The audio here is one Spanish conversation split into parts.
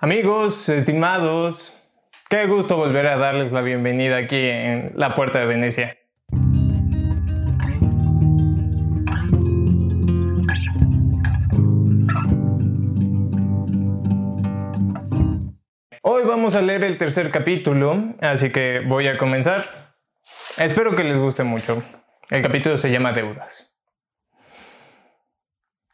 Amigos, estimados, qué gusto volver a darles la bienvenida aquí en la Puerta de Venecia. Hoy vamos a leer el tercer capítulo, así que voy a comenzar. Espero que les guste mucho. El capítulo se llama Deudas.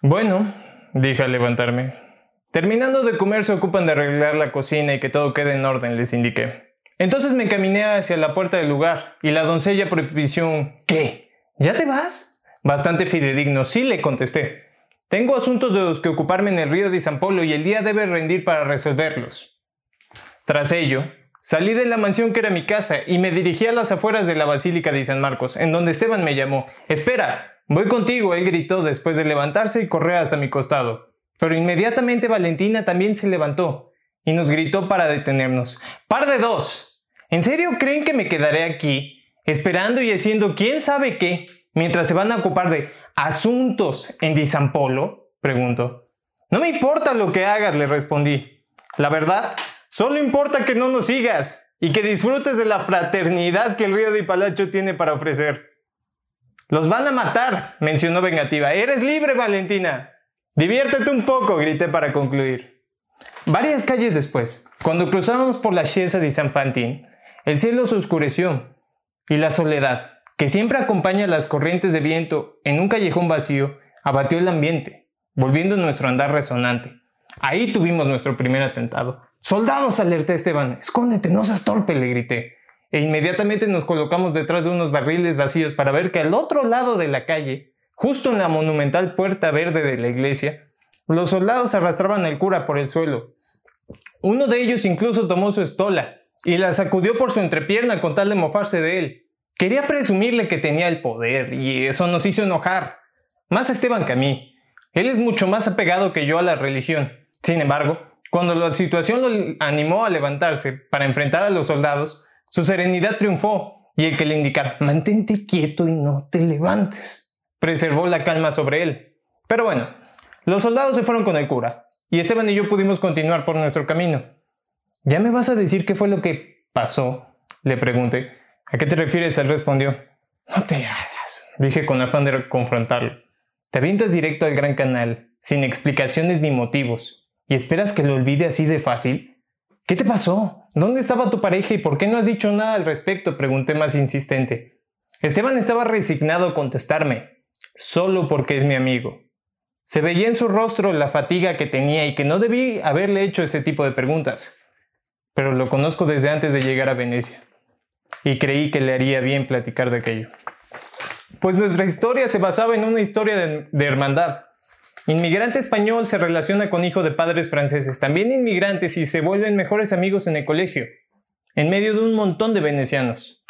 Bueno, dije al levantarme, Terminando de comer se ocupan de arreglar la cocina y que todo quede en orden, les indiqué. Entonces me caminé hacia la puerta del lugar y la doncella propició un ¿Qué? ¿Ya te vas? Bastante fidedigno, sí le contesté. Tengo asuntos de los que ocuparme en el río de San Polo y el día debe rendir para resolverlos. Tras ello, salí de la mansión que era mi casa y me dirigí a las afueras de la Basílica de San Marcos, en donde Esteban me llamó. Espera, voy contigo, él gritó después de levantarse y correr hasta mi costado. Pero inmediatamente Valentina también se levantó y nos gritó para detenernos. ¡Par de dos! ¿En serio creen que me quedaré aquí, esperando y haciendo quién sabe qué, mientras se van a ocupar de asuntos en Disampolo? Preguntó. No me importa lo que hagas, le respondí. La verdad, solo importa que no nos sigas y que disfrutes de la fraternidad que el río de Palacho tiene para ofrecer. Los van a matar, mencionó vengativa. Eres libre, Valentina. Diviértete un poco, grité para concluir. Varias calles después, cuando cruzábamos por la Chiesa de San Fantín, el cielo se oscureció y la soledad, que siempre acompaña las corrientes de viento en un callejón vacío, abatió el ambiente, volviendo nuestro andar resonante. Ahí tuvimos nuestro primer atentado. ¡Soldados! alerté Esteban. ¡Escóndete, no seas torpe! le grité. E inmediatamente nos colocamos detrás de unos barriles vacíos para ver que al otro lado de la calle Justo en la monumental puerta verde de la iglesia, los soldados arrastraban al cura por el suelo. Uno de ellos incluso tomó su estola y la sacudió por su entrepierna con tal de mofarse de él. Quería presumirle que tenía el poder y eso nos hizo enojar. Más Esteban que a mí. Él es mucho más apegado que yo a la religión. Sin embargo, cuando la situación lo animó a levantarse para enfrentar a los soldados, su serenidad triunfó y el que le indicara mantente quieto y no te levantes preservó la calma sobre él. Pero bueno, los soldados se fueron con el cura, y Esteban y yo pudimos continuar por nuestro camino. ¿Ya me vas a decir qué fue lo que pasó? Le pregunté. ¿A qué te refieres? Él respondió. No te hagas, dije con afán de confrontarlo. Te avientas directo al gran canal, sin explicaciones ni motivos, y esperas que lo olvide así de fácil. ¿Qué te pasó? ¿Dónde estaba tu pareja y por qué no has dicho nada al respecto? pregunté más insistente. Esteban estaba resignado a contestarme, solo porque es mi amigo. Se veía en su rostro la fatiga que tenía y que no debí haberle hecho ese tipo de preguntas, pero lo conozco desde antes de llegar a Venecia, y creí que le haría bien platicar de aquello. Pues nuestra historia se basaba en una historia de, hermandad. Inmigrante español se relaciona con hijo de padres franceses, también inmigrantes y se vuelven mejores amigos en el colegio, en medio de un montón de venecianos.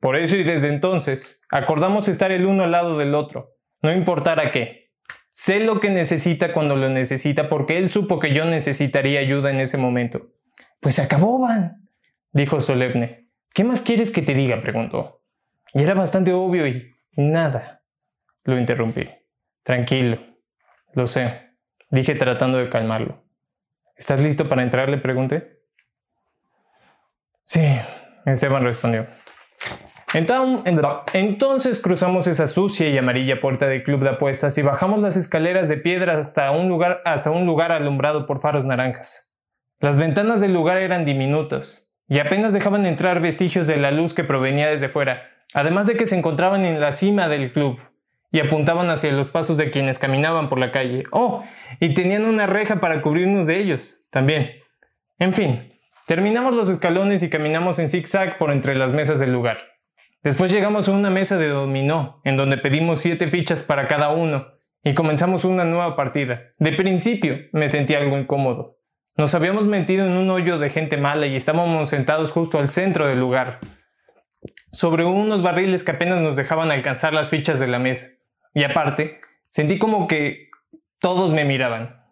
Por eso y desde entonces, acordamos estar el uno al lado del otro, no importara qué. Sé lo que necesita cuando lo necesita porque él supo que yo necesitaría ayuda en ese momento. Pues se acabó, Van, dijo solemne. ¿Qué más quieres que te diga? preguntó. Y era bastante obvio y nada. Lo interrumpí. Tranquilo. Lo sé, dije tratando de calmarlo. ¿Estás listo para entrar? le pregunté. Sí, Esteban respondió. Entonces cruzamos esa sucia y amarilla puerta del club de apuestas y bajamos las escaleras de piedra hasta un lugar, hasta un lugar alumbrado por faros naranjas. Las ventanas del lugar eran diminutas y apenas dejaban entrar vestigios de la luz que provenía desde fuera, además de que se encontraban en la cima del club y apuntaban hacia los pasos de quienes caminaban por la calle. Oh, y tenían una reja para cubrirnos de ellos, también. En fin, terminamos los escalones y caminamos en zigzag por entre las mesas del lugar. Después llegamos a una mesa de dominó, en donde pedimos siete fichas para cada uno, y comenzamos una nueva partida. De principio me sentí algo incómodo. Nos habíamos metido en un hoyo de gente mala y estábamos sentados justo al centro del lugar, sobre unos barriles que apenas nos dejaban alcanzar las fichas de la mesa. Y aparte, sentí como que todos me miraban.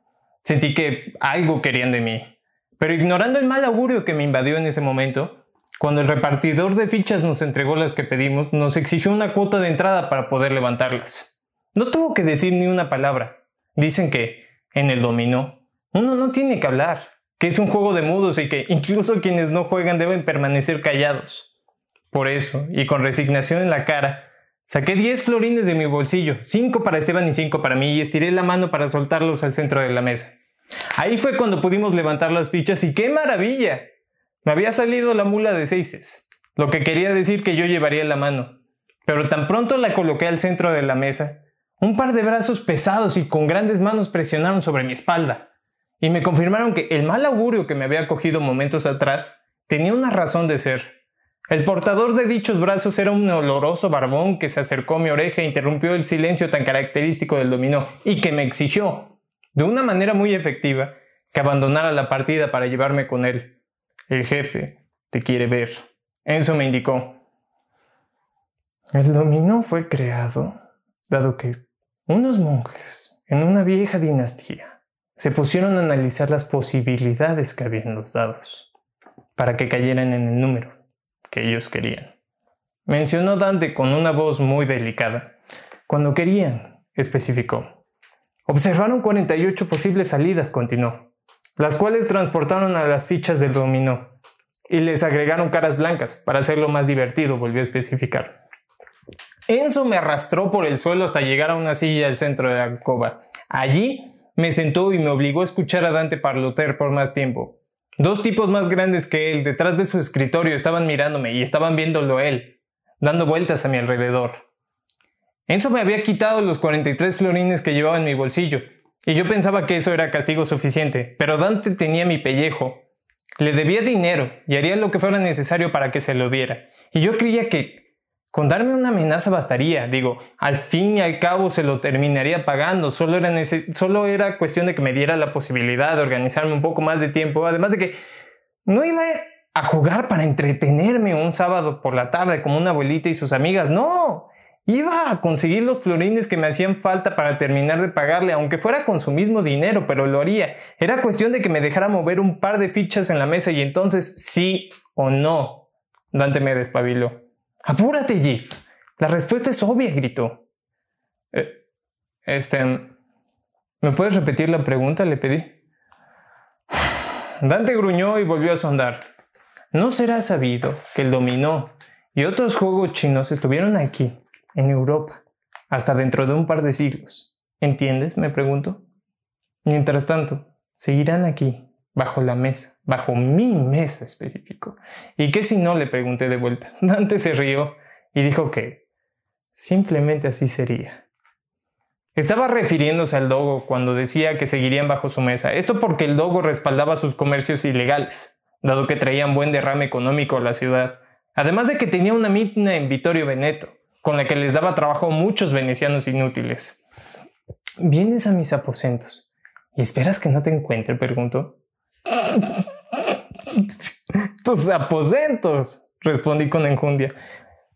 Sentí que algo querían de mí. Pero ignorando el mal augurio que me invadió en ese momento, cuando el repartidor de fichas nos entregó las que pedimos, nos exigió una cuota de entrada para poder levantarlas. No tuvo que decir ni una palabra. Dicen que, en el dominó, uno no tiene que hablar. que es un juego de mudos y que incluso quienes no juegan deben permanecer callados. Por eso, y con resignación en la cara, saqué 10 florines de mi bolsillo, 5 para Esteban y 5 para mí, y estiré la mano para soltarlos al centro de la mesa. Ahí fue cuando pudimos levantar las fichas y ¡qué maravilla! Me había salido la mula de seises, lo que quería decir que yo llevaría la mano. Pero tan pronto la coloqué al centro de la mesa, un par de brazos pesados y con grandes manos presionaron sobre mi espalda, y me confirmaron que el mal augurio que me había cogido momentos atrás tenía una razón de ser. El portador de dichos brazos era un oloroso barbón que se acercó a mi oreja e interrumpió el silencio tan característico del dominó, y que me exigió, de una manera muy efectiva, que abandonara la partida para llevarme con él. El jefe te quiere ver. Enzo me indicó. El dominó fue creado dado que unos monjes en una vieja dinastía se pusieron a analizar las posibilidades que había en los dados para que cayeran en el número que ellos querían. Mencionó Dante con una voz muy delicada. Cuando querían, especificó. Observaron 48 posibles salidas, continuó, las cuales transportaron a las fichas del dominó y les agregaron caras blancas para hacerlo más divertido, volvió a especificar. Enzo me arrastró por el suelo hasta llegar a una silla al centro de la alcoba. Allí me sentó y me obligó a escuchar a Dante parloter por más tiempo. Dos tipos más grandes que él, detrás de su escritorio, estaban mirándome y estaban viéndolo él, dando vueltas a mi alrededor. Enzo me había quitado los 43 florines que llevaba en mi bolsillo, y yo pensaba que eso era castigo suficiente, pero Dante tenía mi pellejo. Le debía dinero y haría lo que fuera necesario para que se lo diera, y yo creía que con darme una amenaza bastaría, digo, al fin y al cabo se lo terminaría pagando, solo era, solo era cuestión de que me diera la posibilidad de organizarme un poco más de tiempo, además de que no iba a jugar para entretenerme un sábado por la tarde como una abuelita y sus amigas, no, iba a conseguir los florines que me hacían falta para terminar de pagarle, aunque fuera con su mismo dinero, pero lo haría. Era cuestión de que me dejara mover un par de fichas en la mesa y entonces sí o no. Dante me despabiló. Apúrate, Jeff. La respuesta es obvia, gritó. Eh, este... ¿Me puedes repetir la pregunta? Le pedí. Dante gruñó y volvió a sondar. ¿No será sabido que el dominó y otros juegos chinos estuvieron aquí, en Europa, hasta dentro de un par de siglos? ¿Entiendes? me pregunto. Mientras tanto, seguirán aquí, bajo la mesa, bajo mi mesa específico. ¿Y qué si no? le pregunté de vuelta. Dante se rió y dijo que simplemente así sería. Estaba refiriéndose al Dogo cuando decía que seguirían bajo su mesa. Esto porque el Dogo respaldaba sus comercios ilegales, dado que traían buen derrame económico a la ciudad. Además de que tenía una mina en Vittorio Veneto, con la que les daba trabajo muchos venecianos inútiles. Vienes a mis aposentos. ¿Y esperas que no te encuentre? preguntó. Tus aposentos, respondí con enjundia.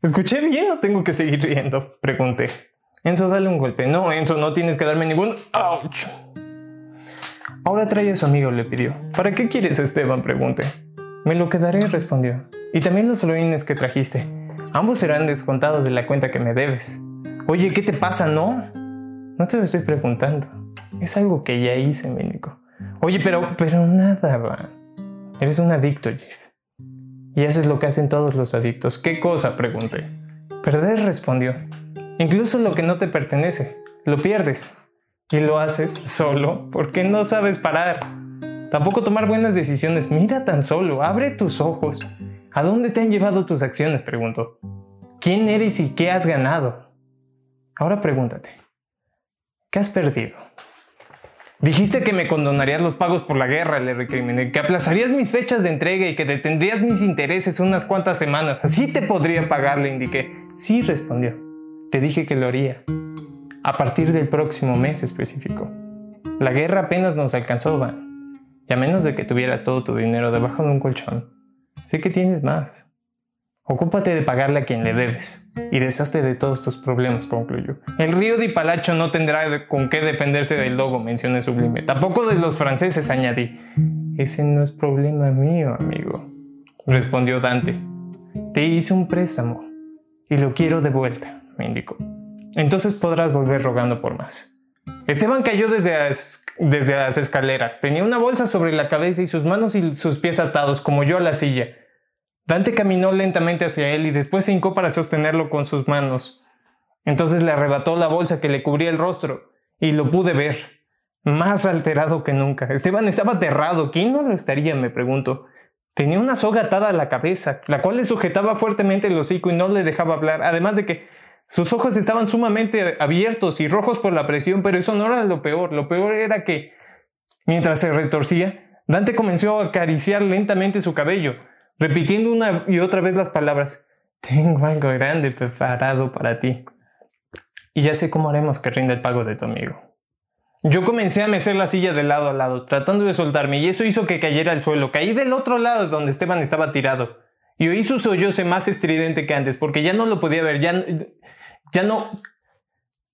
¿Escuché bien o tengo que seguir riendo? Pregunté. Enzo, dale un golpe. No, Enzo, no tienes que darme ningún... ¡Auch! Ahora trae a su amigo, le pidió. ¿Para qué quieres, Esteban? Pregunté. Me lo quedaré, respondió. Y también los florines que trajiste. Ambos serán descontados de la cuenta que me debes. Oye, ¿qué te pasa, no? No te lo estoy preguntando. Es algo que ya hice, médico. Oye, pero, pero nada, va. Eres un adicto, Jeff. Y haces lo que hacen todos los adictos. ¿Qué cosa? pregunté. Perder, respondió. Incluso lo que no te pertenece, lo pierdes. Y lo haces solo porque no sabes parar. Tampoco tomar buenas decisiones. Mira tan solo, abre tus ojos. ¿A dónde te han llevado tus acciones? preguntó. ¿Quién eres y qué has ganado? Ahora pregúntate, ¿qué has perdido? Dijiste que me condonarías los pagos por la guerra, le recriminé, que aplazarías mis fechas de entrega y que detendrías mis intereses unas cuantas semanas. Así te podría pagar, le indiqué. Sí, respondió. Te dije que lo haría. A partir del próximo mes, especificó. La guerra apenas nos alcanzó, Van. Y a menos de que tuvieras todo tu dinero debajo de un colchón, sé que tienes más. Ocúpate de pagarle a quien le debes y deshazte de todos tus problemas, concluyó. El río de Palacho no tendrá con qué defenderse del logo, mencioné sublime. Tampoco de los franceses, añadí. Ese no es problema mío, amigo, respondió Dante. Te hice un préstamo y lo quiero de vuelta, me indicó. Entonces podrás volver rogando por más. Esteban cayó desde desde las escaleras. Tenía una bolsa sobre la cabeza y sus manos y sus pies atados, como yo a la silla. Dante caminó lentamente hacia él y después se hincó para sostenerlo con sus manos. Entonces le arrebató la bolsa que le cubría el rostro, y lo pude ver, más alterado que nunca. Esteban estaba aterrado. ¿Quién no lo estaría? me pregunto. Tenía una soga atada a la cabeza, la cual le sujetaba fuertemente el hocico y no le dejaba hablar, además de que sus ojos estaban sumamente abiertos y rojos por la presión, pero eso no era lo peor. Lo peor era que, mientras se retorcía, Dante comenzó a acariciar lentamente su cabello, repitiendo una y otra vez las palabras, tengo algo grande preparado para ti. Y ya sé cómo haremos que rinda el pago de tu amigo. Yo comencé a mecer la silla de lado a lado, tratando de soltarme, y eso hizo que cayera al suelo. Caí del otro lado donde Esteban estaba tirado. Y oí su solloce más estridente que antes, porque ya no lo podía ver, ya, ya no...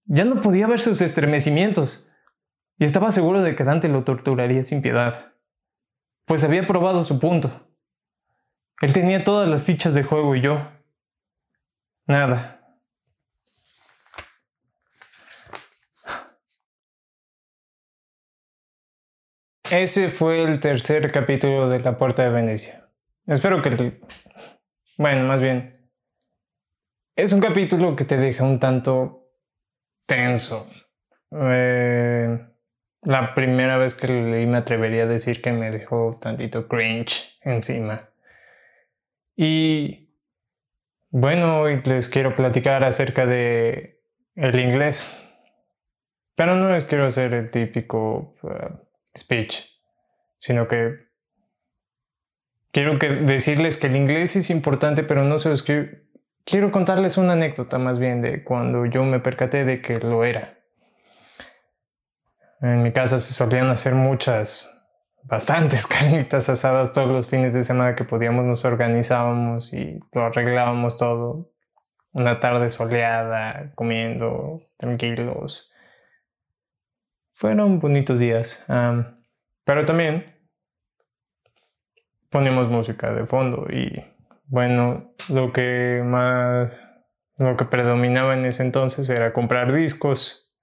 Ya no podía ver sus estremecimientos. Y estaba seguro de que Dante lo torturaría sin piedad. Pues había probado su punto. Él tenía todas las fichas de juego y yo. Nada. Ese fue el tercer capítulo de La Puerta de Venecia. Espero que... Bueno, más bien... Es un capítulo que te deja un tanto tenso. Eh, la primera vez que lo leí me atrevería a decir que me dejó tantito cringe encima. Y bueno, hoy les quiero platicar acerca de el inglés. Pero no les quiero hacer el típico uh, speech, sino que quiero que decirles que el inglés es importante, pero no se los quiero... Quiero contarles una anécdota más bien de cuando yo me percaté de que lo era. En mi casa se solían hacer muchas bastantes carnitas asadas todos los fines de semana que podíamos, nos organizábamos y lo arreglábamos todo. Una tarde soleada, comiendo, tranquilos. Fueron bonitos días. pero también ponemos música de fondo y bueno, lo que más, lo que predominaba en ese entonces era comprar discos.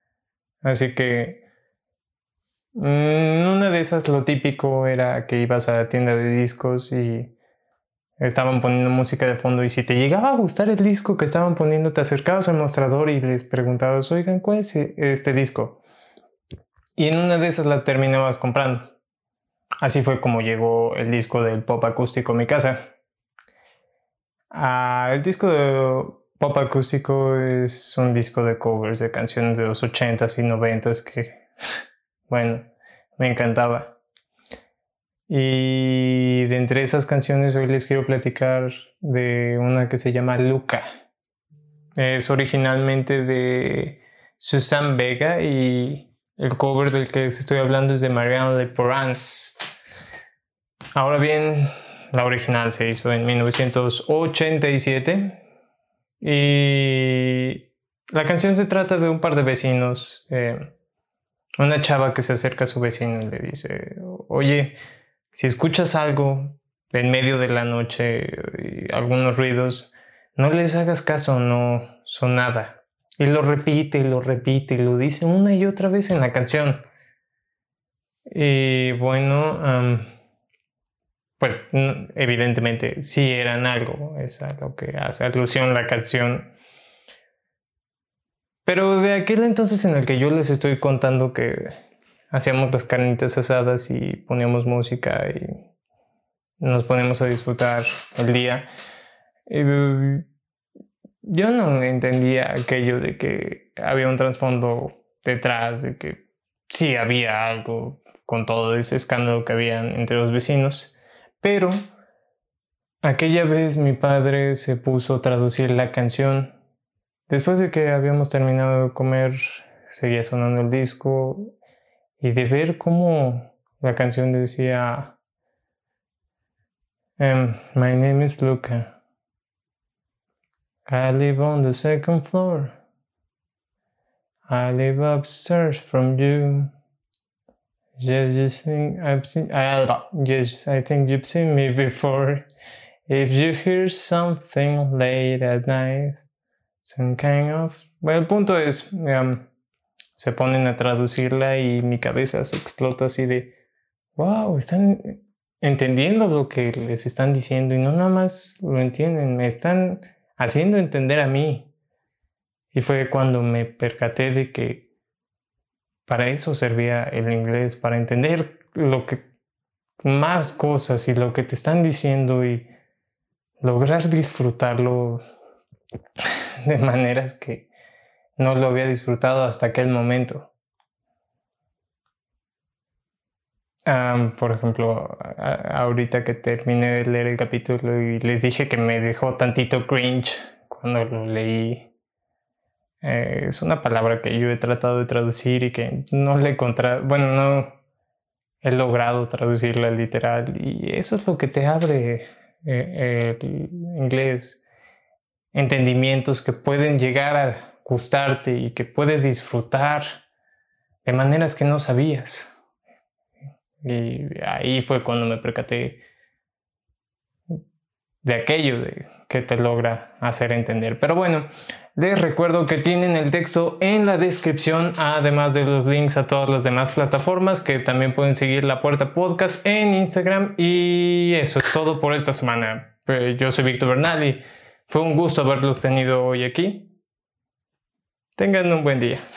Así que Mm, una de esas lo típico era que ibas a la tienda de discos y estaban poniendo música de fondo y si te llegaba a gustar el disco que estaban poniendo te acercabas al mostrador y les preguntabas, oigan, ¿cuál es este disco? Y en una de esas la terminabas comprando. Así fue como llegó el disco del pop acústico a mi casa. Ah, el disco de pop acústico es un disco de covers de canciones de los 80s y 90s que bueno, me encantaba. Y de entre esas canciones hoy les quiero platicar de una que se llama Luca. Es originalmente de Susan Vega y el cover del que les estoy hablando es de Mariano de Porans. Ahora bien, la original se hizo en 1987 y la canción se trata de un par de vecinos. Eh, una chava que se acerca a su vecino y le dice, oye, si escuchas algo en medio de la noche, y algunos ruidos, no les hagas caso, no son nada. Y lo repite lo repite y lo dice una y otra vez en la canción. Y bueno, pues evidentemente sí eran algo, es a lo que hace alusión la canción. Pero de aquel entonces en el que yo les estoy contando que hacíamos las carnitas asadas y poníamos música y nos ponemos a disfrutar el día, eh, yo no entendía aquello de que había un trasfondo detrás, de que sí había algo con todo ese escándalo que había entre los vecinos, pero aquella vez mi padre se puso a traducir la canción Después de que habíamos terminado de comer, seguía sonando el disco y de ver cómo la canción decía um, My name is Luca. I live on the second floor. I live upstairs from you. Yes, you think I've seen. I, think you've seen me before. If you hear something late at night, Some kind of... Bueno, el punto es, em, se ponen a traducirla y mi cabeza se explota así de, wow, están entendiendo lo que les están diciendo y no nada más lo entienden, me están haciendo entender a mí. Y fue cuando me percaté de que para eso servía el inglés, para entender lo que más cosas y lo que te están diciendo y lograr disfrutarlo de maneras que no lo había disfrutado hasta aquel momento. por ejemplo, ahorita que terminé de leer el capítulo y les dije que me dejó tantito cringe cuando lo leí. Eh, es una palabra que yo he tratado de traducir y que no le contra... Bueno, no he logrado traducirla literal y eso es lo que te abre eh, el inglés. Entendimientos que pueden llegar a gustarte y que puedes disfrutar de maneras que no sabías. Y ahí fue cuando me percaté de aquello de que te logra hacer entender. Pero bueno, les recuerdo que tienen el texto en la descripción, además de los links a todas las demás plataformas que también pueden seguir La Puerta Podcast en Instagram. Y eso es todo por esta semana. Eh, yo soy Víctor Bernal fue un gusto haberlos tenido hoy aquí. Tengan un buen día.